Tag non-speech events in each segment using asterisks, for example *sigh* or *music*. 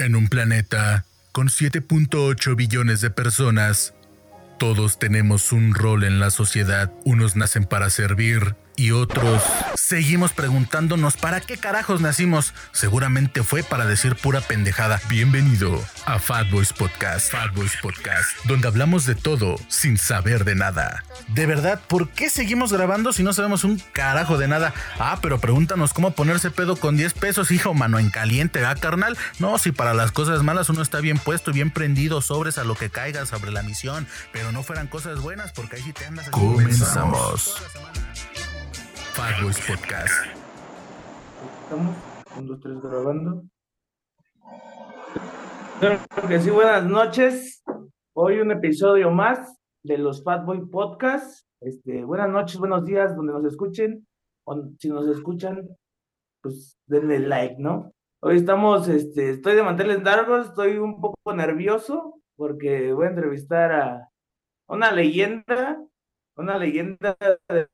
En un planeta con 7.8 billones de personas, todos tenemos un rol en la sociedad. Unos nacen para servir y otros seguimos preguntándonos para qué carajos nacimos. Seguramente fue para decir pura pendejada. Bienvenido a Fat Boys Podcast. Fat Boys Podcast, donde hablamos de todo sin saber de nada. De verdad, ¿por qué seguimos grabando si no sabemos un carajo de nada? Ah, pero pregúntanos cómo ponerse pedo con 10 pesos, hijo, mano en caliente, ¿ah, carnal? No, si para las cosas malas uno está bien puesto y bien prendido, sobres a lo que caiga sobre la misión, pero no fueran cosas buenas porque ahí sí te andas. Comenzamos. Fat Boys Podcast. Estamos, un, dos, tres grabando. Claro que sí, buenas noches. Hoy un episodio más de los Fat Boy Podcast. Este, buenas noches, buenos días, donde nos escuchen. Si nos escuchan, pues denle like, ¿no? Hoy estamos, este, estoy de manteles largos, estoy un poco nervioso porque voy a entrevistar a una leyenda una leyenda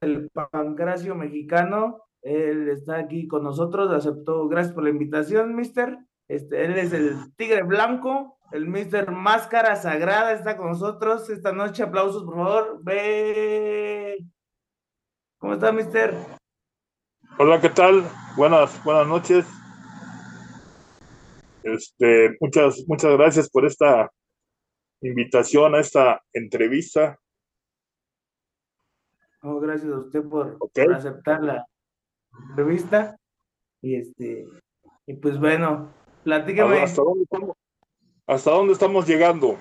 del pancracio mexicano. Él está aquí con nosotros, aceptó, gracias por la invitación, mister. Este, él es el Tigre Blanco, el mister Máscara Sagrada, está con nosotros esta noche. Aplausos, por favor. Ve. ¿Cómo está, mister? Hola, ¿qué tal? Buenas, buenas noches. Este, muchas, muchas gracias por esta invitación a esta entrevista gracias a usted por, aceptar la entrevista. Y este, y pues bueno, platícame. ¿Hasta dónde estamos, hasta dónde estamos llegando?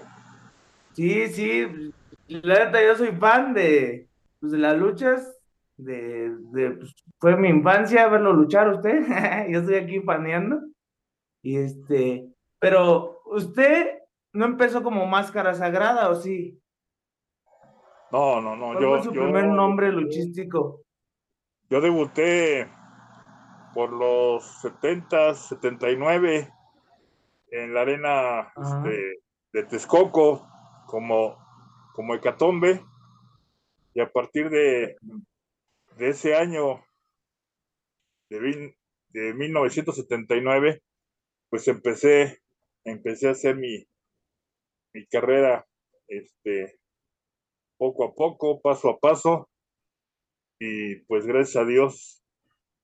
Sí, sí, la verdad yo soy fan de, pues, de las luchas, de, de pues, fue mi infancia verlo luchar usted, *laughs* yo estoy aquí paneando, y este, pero usted no empezó como máscara sagrada, ¿o sí? No, no, no. ¿Cuál yo, fue su primer nombre luchístico? Yo debuté por los 70, 79 en la arena este, de Texcoco como, como Hecatombe. Y a partir de, de ese año, de, de 1979, pues empecé, empecé a hacer mi, mi carrera este, poco a poco, paso a paso. Y pues gracias a Dios,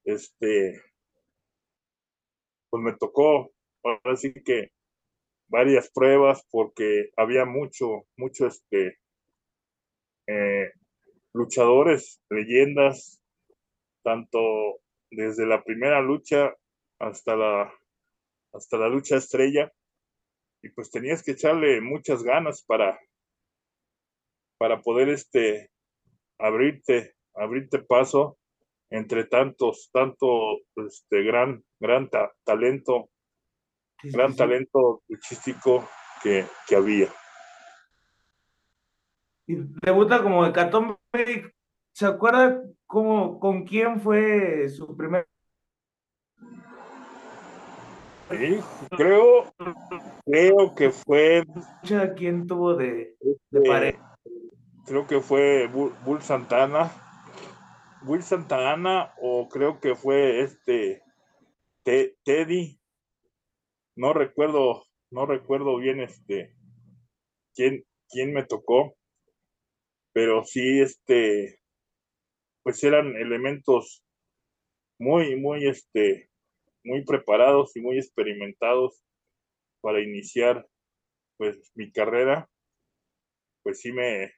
este, pues me tocó, ahora sí que varias pruebas porque había mucho, mucho, este, eh, luchadores, leyendas, tanto desde la primera lucha hasta la, hasta la lucha estrella. Y pues tenías que echarle muchas ganas para, para poder este, abrirte, abrirte paso entre tantos, tanto este gran, gran talento, gran talento luchístico que, que había. Y debuta como Hecatombe, ¿se acuerda cómo, con quién fue su primer Sí, creo, creo que fue. ¿Quién tuvo de, de este, pareja? Creo que fue Bull Santana, Will Santana o creo que fue este Teddy, no recuerdo, no recuerdo bien este quién, quién me tocó, pero sí este, pues eran elementos muy, muy este, muy preparados y muy experimentados para iniciar pues mi carrera, pues sí me,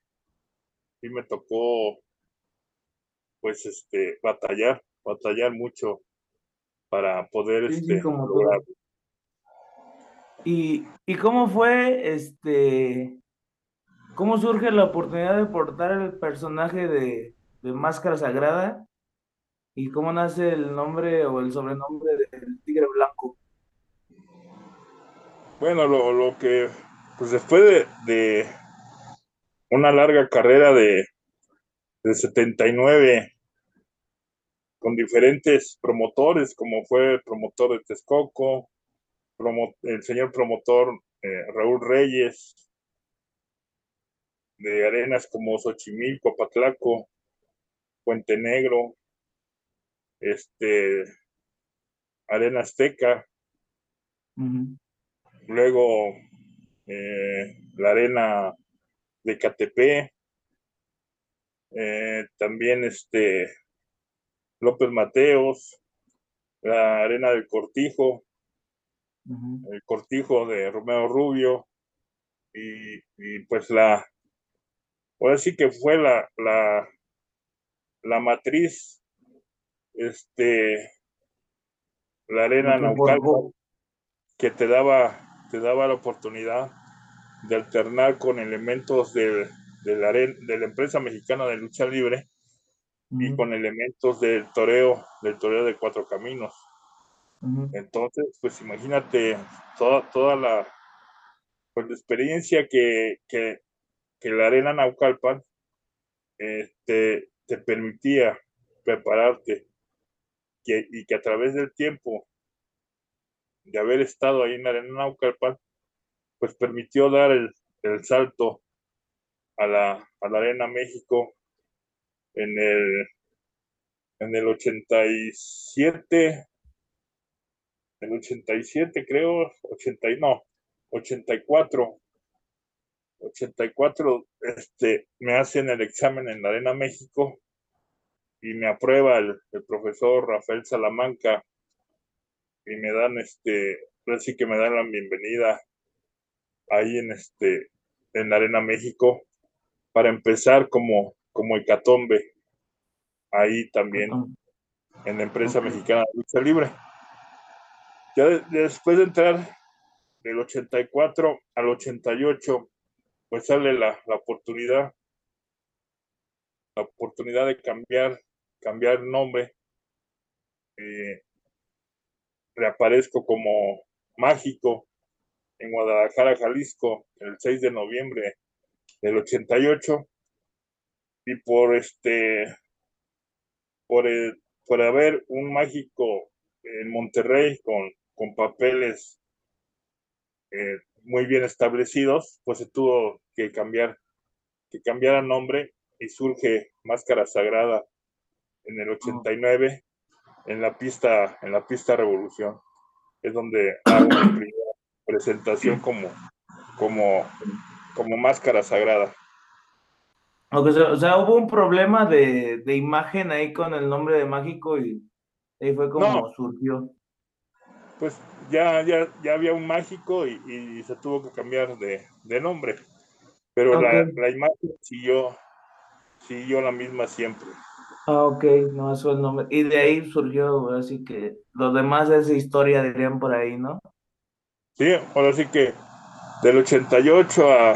sí me tocó, pues, este, batallar, batallar mucho para poder, este, ¿Y, ¿Y cómo fue, este, cómo surge la oportunidad de portar el personaje de, de Máscara Sagrada? ¿Y cómo nace el nombre o el sobrenombre del Tigre Blanco? Bueno, lo, lo que, pues después de una larga carrera de, de 79 con diferentes promotores, como fue el promotor de Texcoco, el señor promotor eh, Raúl Reyes, de arenas como Xochimilco, Patlaco, Puente Negro, este, Arena Azteca. luego eh, la arena de Catepé, eh, también este López Mateos, la arena del Cortijo, el Cortijo de Romeo Rubio, y, pues la, ahora sí que fue la, la, la matriz, este, la arena Naucalpan, que te daba, te daba la oportunidad de alternar con elementos de, la, de la empresa mexicana de lucha libre y con elementos del toreo, del toreo de cuatro caminos. Entonces, pues imagínate toda, toda la, pues, la experiencia que, que, que, la arena Naucalpan este, te permitía prepararte que, y que a través del tiempo de haber estado ahí en la arena Naucalpan, pues permitió dar el, el salto a la, a la Arena México en el, en el 87, el 87 creo, 80, no, 84, 84, este, me hacen el examen en la Arena México y me aprueba el, el profesor Rafael Salamanca y me dan este, así que me dan la bienvenida ahí en este, en la Arena México, para empezar como, como Hecatombe, ahí también, en la empresa mexicana de lucha libre. Ya después de entrar del 84 al 88, pues sale la, la oportunidad, la oportunidad de cambiar, cambiar nombre. Eh, reaparezco como mágico en Guadalajara, Jalisco, el 6 de noviembre del 88. Y por este, por, por haber un mágico en Monterrey con, con papeles eh, muy bien establecidos, pues se tuvo que cambiar, que cambiar el nombre y surge Máscara Sagrada en el 89 en la pista, en la pista Revolución. Es donde hago mi presentación como, como, como máscara sagrada. O sea, hubo un problema de, de, imagen ahí con el nombre de Mágico y ahí fue como surgió. Pues ya, ya, ya había un mágico y, y se tuvo que cambiar de, de nombre. Pero la, la, imagen siguió, siguió la misma siempre. Ah, ok, no, eso es el nombre. Y de ahí surgió, así que los demás es historia, dirían por ahí, ¿no? Sí, ahora sí que del 88 a,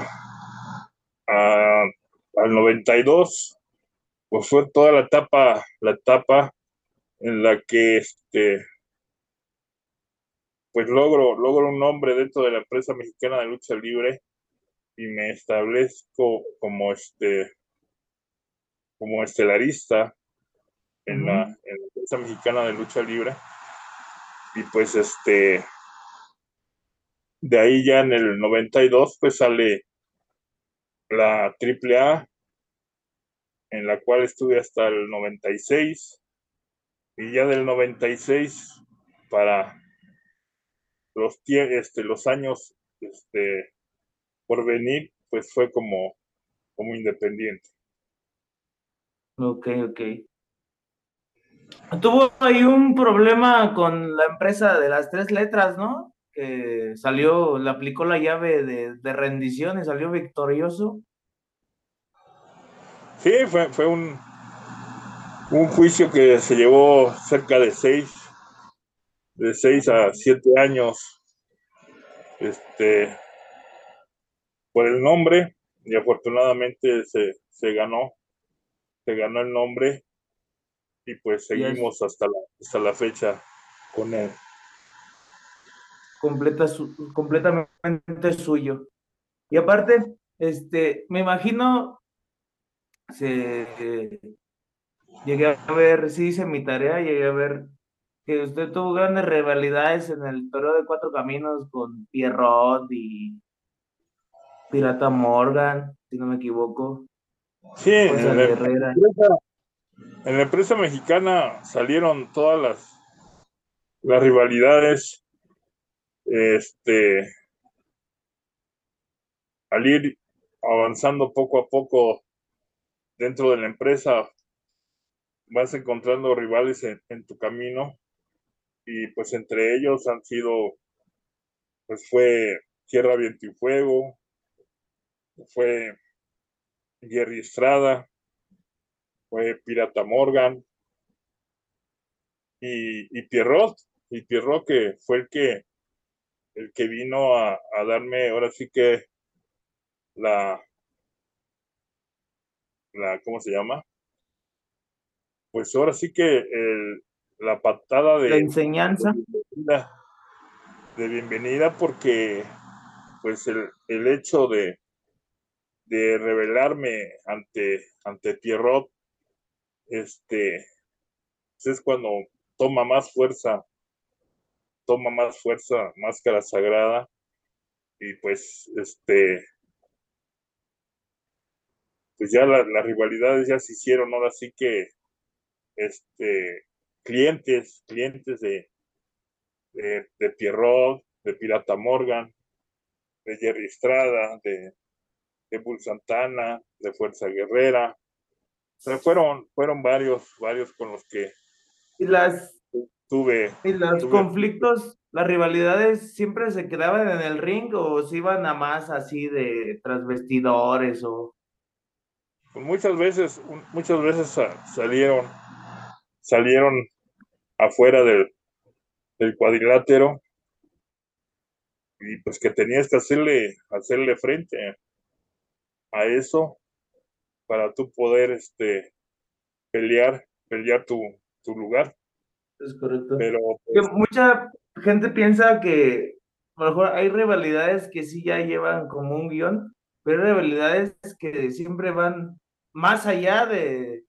a, al 92, pues fue toda la etapa, la etapa en la que este, pues logro, logro un nombre dentro de la empresa mexicana de lucha libre y me establezco como este como estelarista en, la, en la empresa mexicana de lucha libre. Y pues este de ahí ya en el 92 pues sale la AAA, en la cual estuve hasta el 96, y ya del 96 para los, este, los años este, por venir, pues fue como, como independiente. Ok, ok. Tuvo ahí un problema con la empresa de las tres letras, ¿no? Salió, le aplicó la llave de, de rendición y salió victorioso. Sí, fue, fue un, un juicio que se llevó cerca de seis, de seis a siete años, este, por el nombre, y afortunadamente se, se ganó, se ganó el nombre, y pues seguimos hasta la, hasta la fecha con él completa completamente suyo. Y aparte, este, me imagino, se, llegué a ver, sí hice mi tarea, llegué a ver que usted tuvo grandes rivalidades en el Toro de Cuatro Caminos con Pierrot y Pirata Morgan, si no me equivoco. Sí, en la, empresa, en la, empresa, mexicana salieron todas las, las rivalidades este, al ir avanzando poco a poco dentro de la empresa, vas encontrando rivales en, tu camino y pues entre ellos han sido, pues fue Tierra, Viento y Fuego, fue Jerry Estrada, fue Pirata Morgan y, y Pierrot, y Pierrot que fue el que el que vino a, a darme ahora sí que la, la, ¿cómo se llama? Pues ahora sí que el, la patada de... La enseñanza. De bienvenida, porque pues el, el hecho de, de revelarme ante, ante Pierrot, este, pues, es cuando toma más fuerza, toma más fuerza Máscara Sagrada, y pues, este, pues ya las rivalidades ya se hicieron, ahora sí que, este, clientes, clientes de, de, de Pierrot, de Pirata Morgan, de Jerry Estrada, de, de Bull Santana, de Fuerza Guerrera. O sea, fueron, fueron varios, varios con los que y las tuve. ¿Y los conflictos, las rivalidades siempre se quedaban en el ring o se iban a más así de transvestidores o pues muchas veces, muchas veces salieron, salieron afuera del, del cuadrilátero y pues que tenías que hacerle, hacerle frente a eso para tú poder este pelear, pelear tu, tu lugar. Es correcto. Pero pues, mucha gente piensa que a lo mejor hay rivalidades que sí ya llevan como un guion, pero hay rivalidades que siempre van más allá de,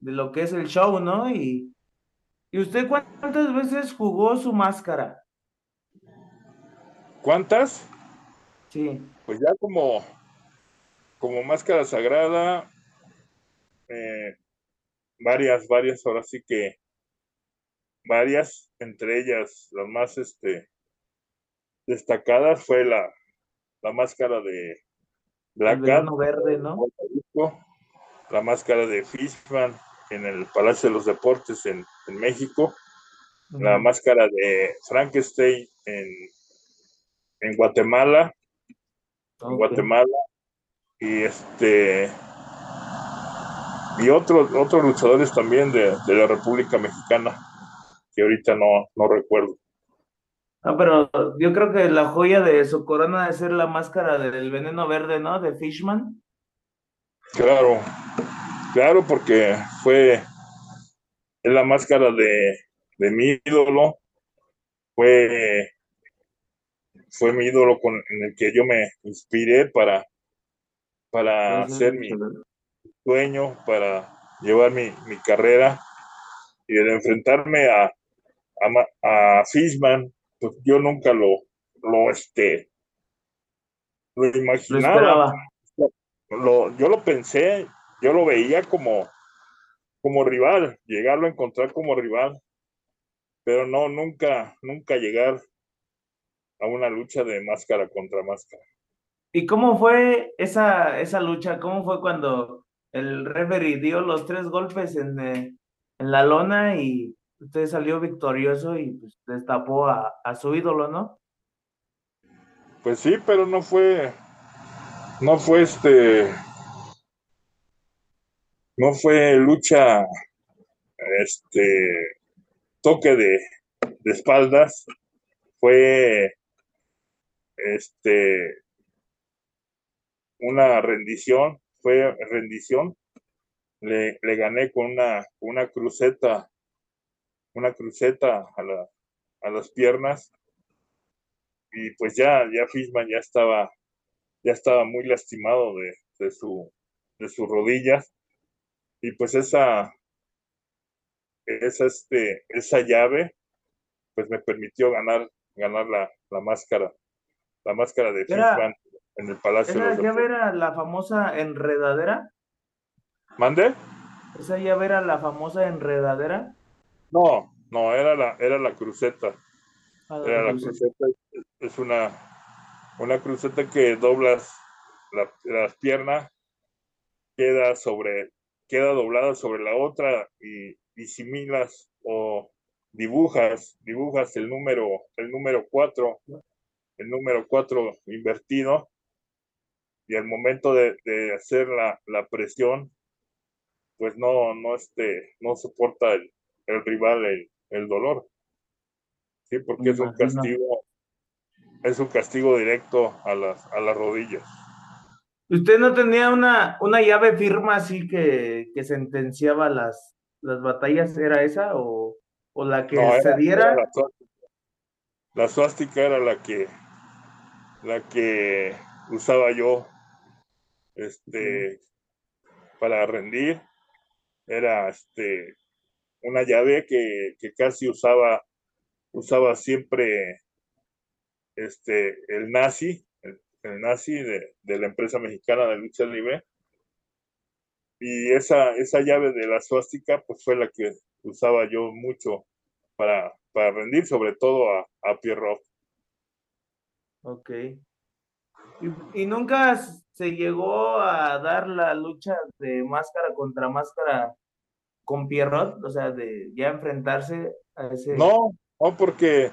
de lo que es el show, ¿no? Y, ¿Y usted cuántas veces jugó su máscara? ¿Cuántas? Sí. Pues ya como, como máscara sagrada, eh, varias, varias, ahora sí que varias, entre ellas. Las más este, destacadas fue la, la máscara de Black verde, ¿no? La máscara de Fishman en el Palacio de los Deportes en, en México, la máscara de Frankenstein en, en Guatemala, en Guatemala, y este y otros otros luchadores también de, de la República Mexicana que ahorita no, no recuerdo. Ah, pero yo creo que la joya de su corona debe ser la máscara del veneno verde, ¿no? De Fishman. Claro, claro, porque fue la máscara de, de mi ídolo, fue, fue mi ídolo con, en el que yo me inspiré para, para hacer mi sueño, para llevar mi, mi carrera y de enfrentarme a, a, Fishman, pues yo nunca lo, lo, este, lo imaginaba. Lo, yo lo pensé, yo lo veía como, como rival, llegarlo a encontrar como rival, pero no, nunca, nunca llegar a una lucha de máscara contra máscara. ¿Y cómo fue esa, esa lucha? ¿Cómo fue cuando el referee dio los tres golpes en, eh, en la lona y usted salió victorioso y pues, destapó a, a su ídolo, ¿no? Pues sí, pero no fue, no fue este, no fue lucha, este, toque de, espaldas, fue, este, una rendición, fue rendición, le, le gané con una, una cruceta una cruceta a, la, a las piernas y pues ya, ya Fishman ya estaba, ya estaba muy lastimado de, de, su, de sus rodillas y pues esa, esa, este, esa llave pues me permitió ganar, ganar la, la máscara, la máscara de Fishman en el Palacio. ¿Esa llave era la famosa enredadera? ¿Mande? ¿Esa llave era la famosa enredadera? No, no, era la, era la cruceta. Ah, era la cruceta. Es una, una cruceta que doblas, la, pierna queda sobre, queda doblada sobre la otra y, y similas o dibujas, dibujas el número, el número 4, el número 4 invertido, y al momento de, hacer la, la, presión, pues no, no, este, no soporta el, el rival el, el, dolor. Sí, porque es un castigo, es un castigo directo a las, a las rodillas. ¿Usted no tenía una, una llave firma así que, que sentenciaba las, las batallas? ¿Era esa o, o la que se diera? la, suástica era la que la que usaba yo este para rendir era este una llave que, que casi usaba usaba siempre este el nazi el, nazi de, de, la empresa mexicana de lucha libre y esa esa llave de la suástica pues fue la que usaba yo mucho para, para rendir, sobre todo a, a Pierrot. Ok. ¿Y, nunca se llegó a dar la lucha de máscara contra máscara con Pierrot? O sea, de ya enfrentarse a ese. No, no, porque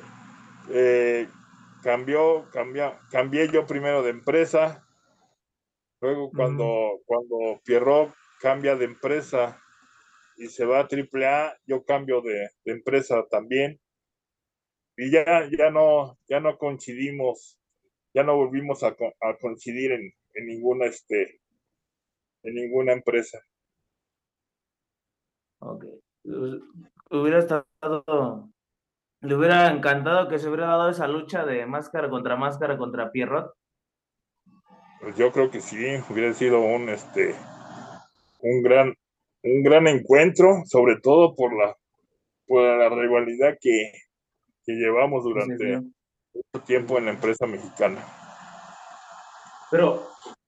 eh, cambió, cambió, cambié yo primero de empresa. Luego, cuando, cuando Pierrot cambia de empresa y se va a AAA, yo cambio de, empresa también. Y ya, ya, no, ya no coincidimos, ya no volvimos a, coincidir en, ninguna, este, en ninguna empresa. Ok. Hubiera estado, le hubiera encantado que se hubiera dado esa lucha de máscara contra máscara contra Pierrot. Pues yo creo que sí, hubiera sido un, este, un gran, un gran encuentro, sobre todo por la, por la rivalidad que, que llevamos durante mucho tiempo en la empresa mexicana. Pero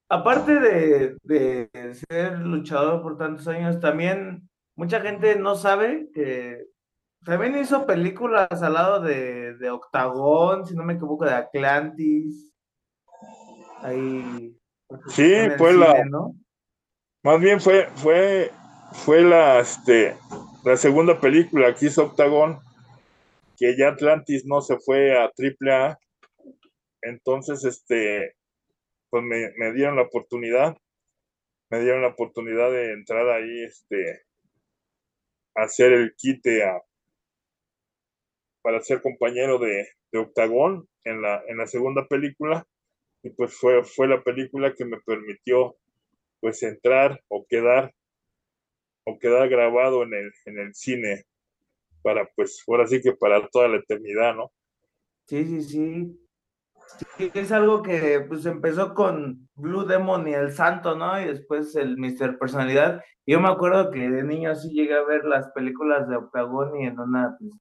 aparte de, de, ser luchador por tantos años, también mucha gente no sabe que también hizo películas al lado de, de Octagón, si no me equivoco, de Atlantis. Ahí. Sí, fue la. Más bien fue, fue fue la, este, la segunda película que hizo Octagon, que ya Atlantis no se fue a AAA. Entonces, este, pues me, me, dieron la oportunidad, me dieron la oportunidad de entrar ahí, este, hacer el quite a, para ser compañero de, de Octagón en la, en la segunda película. Y pues fue, fue la película que me permitió pues entrar o quedar o quedar grabado en el, en el cine para, pues, ahora sí que para toda la eternidad, ¿no? Sí, sí, sí. Es algo que pues empezó con Blue Demon y el Santo, ¿no? Y después el Mister Personalidad. Yo me acuerdo que de niño sí llegué a ver las películas de Octagon y en una, pues,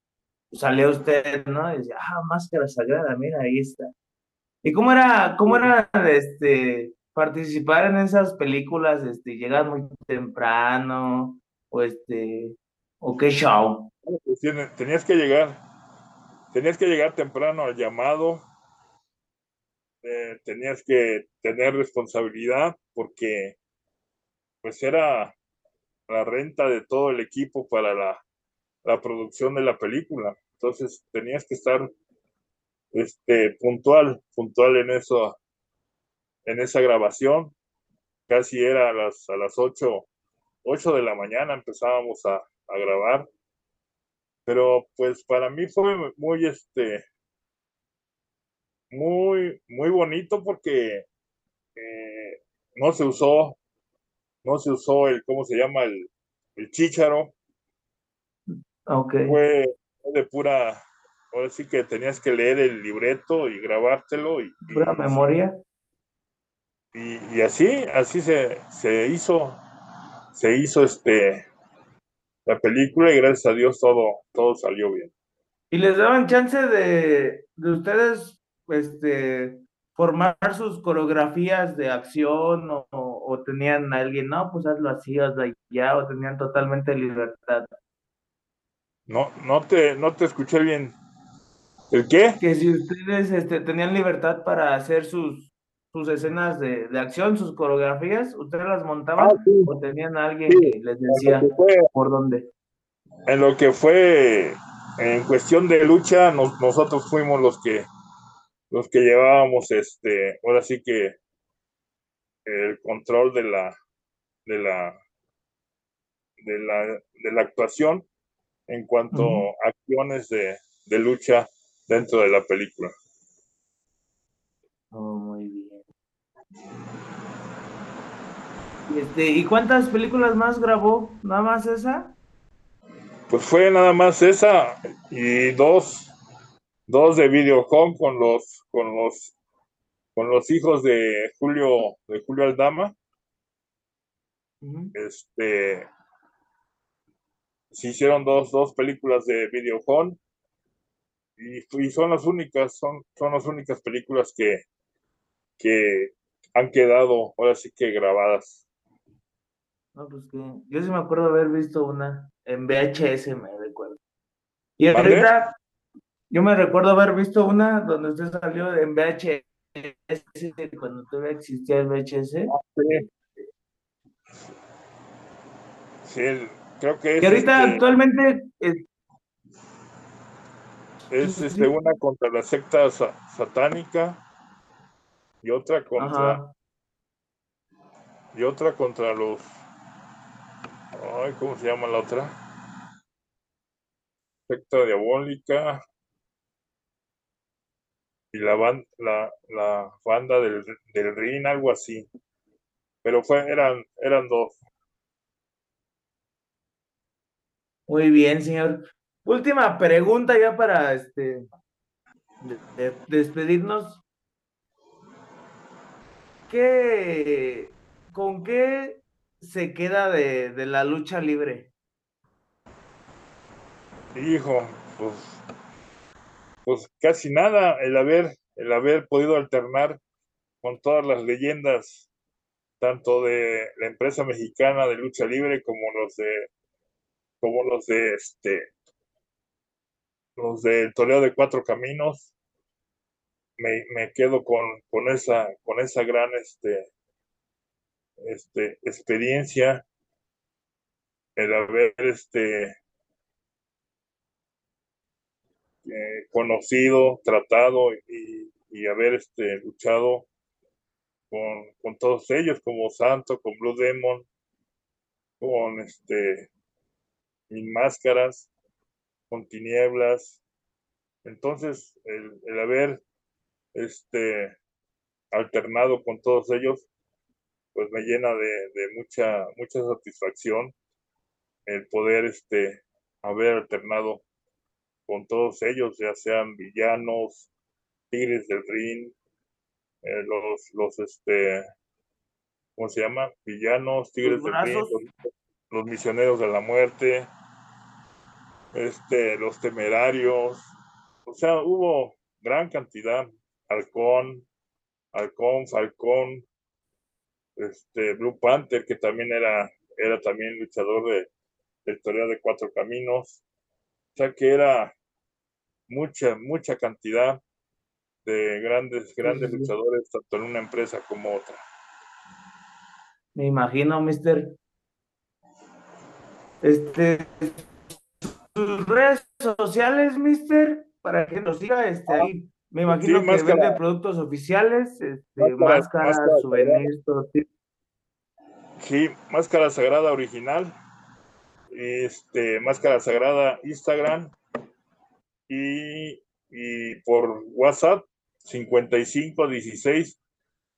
salió usted, ¿no? Y decía, ah, máscara sagrada, mira, ahí está. ¿Y cómo era, cómo era, este, participar en esas películas, este, llegas muy temprano, o este, o qué show. Tenías que llegar, tenías que llegar temprano al llamado, eh, tenías que tener responsabilidad porque pues era la renta de todo el equipo para la, la producción de la película. Entonces tenías que estar este, puntual, puntual en eso, en esa grabación. Casi era a las, a las 8, de la mañana empezábamos a, grabar. Pero pues para mí fue muy, este, muy, muy bonito porque eh, no se usó, no se usó el, ¿cómo se llama? El, el chícharo. Okay. Fue de pura, ahora sí que tenías que leer el libreto y grabártelo. Y, ¿Pura memoria? Y, así, así se, se hizo, se hizo este la película y gracias a Dios todo, todo salió bien. ¿Y les daban chance de, de ustedes este, formar sus coreografías de acción o, o, tenían a alguien, no, pues hazlo así, hazlo allá, o tenían totalmente libertad? No, no te, no te escuché bien. ¿El qué? Que si ustedes este, tenían libertad para hacer sus sus escenas de, de acción, sus coreografías, ¿ustedes las montaban Ah, sí. o tenían a alguien Sí. que les decía fue, por dónde? en lo que fue en cuestión de lucha, nos- nosotros fuimos los que los que llevábamos este, ahora sí que el control de la de la de la, de la actuación en cuanto a acciones de, de lucha dentro de la película. Oh, muy bien. Este, ¿y cuántas películas más grabó? ¿Nada más esa? Pues fue nada más esa y dos, dos de Videocon con los, con los, con los hijos de Julio, de Julio Aldama. Este, se hicieron dos, dos películas de Videocon y, y son las únicas, son, son las únicas películas que, que han quedado ahora sí que grabadas. No, pues que yo sí me acuerdo haber visto una en VHS, me recuerdo. Y ¿Mande? ahorita yo me recuerdo haber visto una donde usted salió en VHS cuando todavía existía el VHS. Sí. Sí, creo que es, Y ahorita este, actualmente eh, es sí, este, una contra la secta sa- satánica y otra contra ajá, y otra contra los ay, ¿cómo se llama la otra? Secta diabólica y la ban- la, la banda del, del Rin, algo así. Pero fue, eran, eran dos. muy bien, señor. Última pregunta ya para este de- de- despedirnos. ¿Qué, con qué se queda de, de la lucha libre? Hijo, pues casi nada, el haber, el haber podido alternar con todas las leyendas, tanto de la empresa mexicana de lucha libre como los de, como los de este, los del Toreo de Cuatro Caminos. Me, me quedo con, con esa, con esa gran este, este, experiencia, el haber este, eh, conocido, tratado y, y haber este, luchado con, con todos ellos, como Santo, con Blue Demon, con este, Máscaras, con Tinieblas. Entonces, el, el haber este, alternado con todos ellos, pues me llena de, de mucha, mucha satisfacción el poder este, haber alternado con todos ellos, ya sean villanos, tigres del ring, eh, los, los, este, ¿cómo se llama? Villanos, tigres del ring, los, los misioneros de la muerte, este, los temerarios, o sea, hubo gran cantidad, halcón, halcón, falcón, este, Blue Panther, que también era, era también luchador de, del torneo de cuatro caminos, o sea que era mucha, mucha cantidad de grandes, grandes luchadores, tanto en una empresa como otra. Me imagino, mister. Este, sus redes sociales, mister, para que nos siga, este, ahí. Me imagino Sí, que máscara. vende productos oficiales, este, Máscara, máscaras, máscara, souvenirs, todo tipo. Sí, Máscara Sagrada original, este, Máscara Sagrada Instagram y, y por WhatsApp 55 16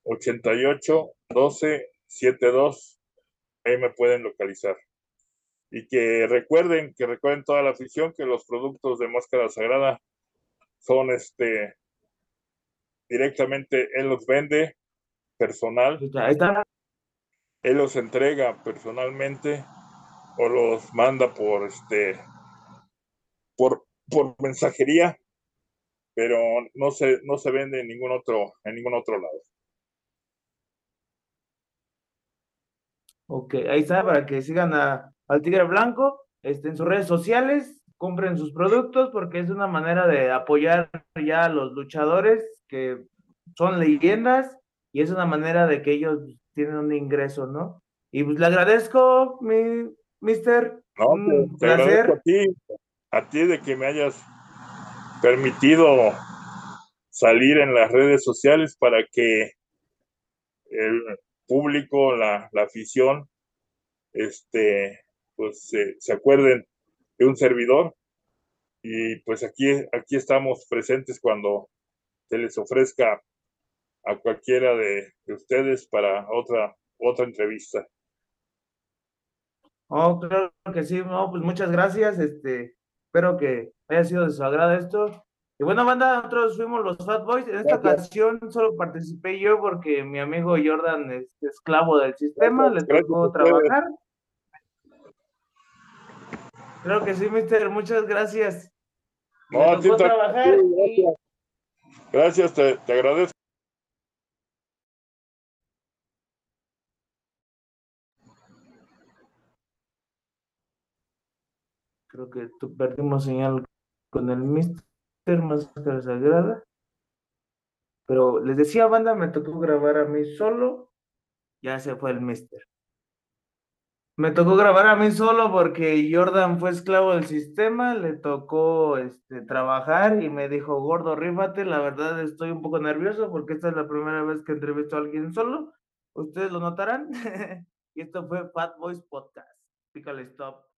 88 12 72. Ahí me pueden localizar. Y que recuerden, que recuerden toda la afición que los productos de Máscara Sagrada son este directamente él los vende personal Ahí está. él los entrega personalmente o los manda por este por, por mensajería pero no se no se vende en ningún otro en ningún otro lado Ok, ahí está, para que sigan a, al Tigre Blanco, este, en sus redes sociales, compren sus productos, porque es una manera de apoyar ya a los luchadores que son leyendas y es una manera de que ellos tienen un ingreso, ¿no? Y pues le agradezco, mi mister. No, un te, agradezco a ti, a ti de que me hayas permitido salir en las redes sociales para que el público, la, la afición, este, pues se acuerden de un servidor. Y pues aquí, aquí estamos presentes cuando se les ofrezca a cualquiera de, ustedes para otra, otra entrevista. Oh, claro que sí, no, pues muchas gracias, este, espero que haya sido de su agrado esto. Y bueno, banda, nosotros fuimos los Fat Boys. En esta ocasión solo participé yo porque mi amigo Jordan es esclavo del sistema, le tocó trabajar. Creo que sí, mister, muchas gracias. No, tocó trabajar. Gracias, te, te agradezco. Creo que perdimos señal con el Mister Máscara Sagrada. Pero les decía, banda, me tocó grabar a mí solo. Ya se fue el Mister. Me tocó grabar a mí solo porque Jordan fue esclavo del sistema, le tocó este, trabajar y me dijo, gordo, rífate, la verdad estoy un poco nervioso porque esta es la primera vez que entrevisto a alguien solo, ustedes lo notarán. *laughs* y esto fue Fat Boys Podcast. Pícale stop.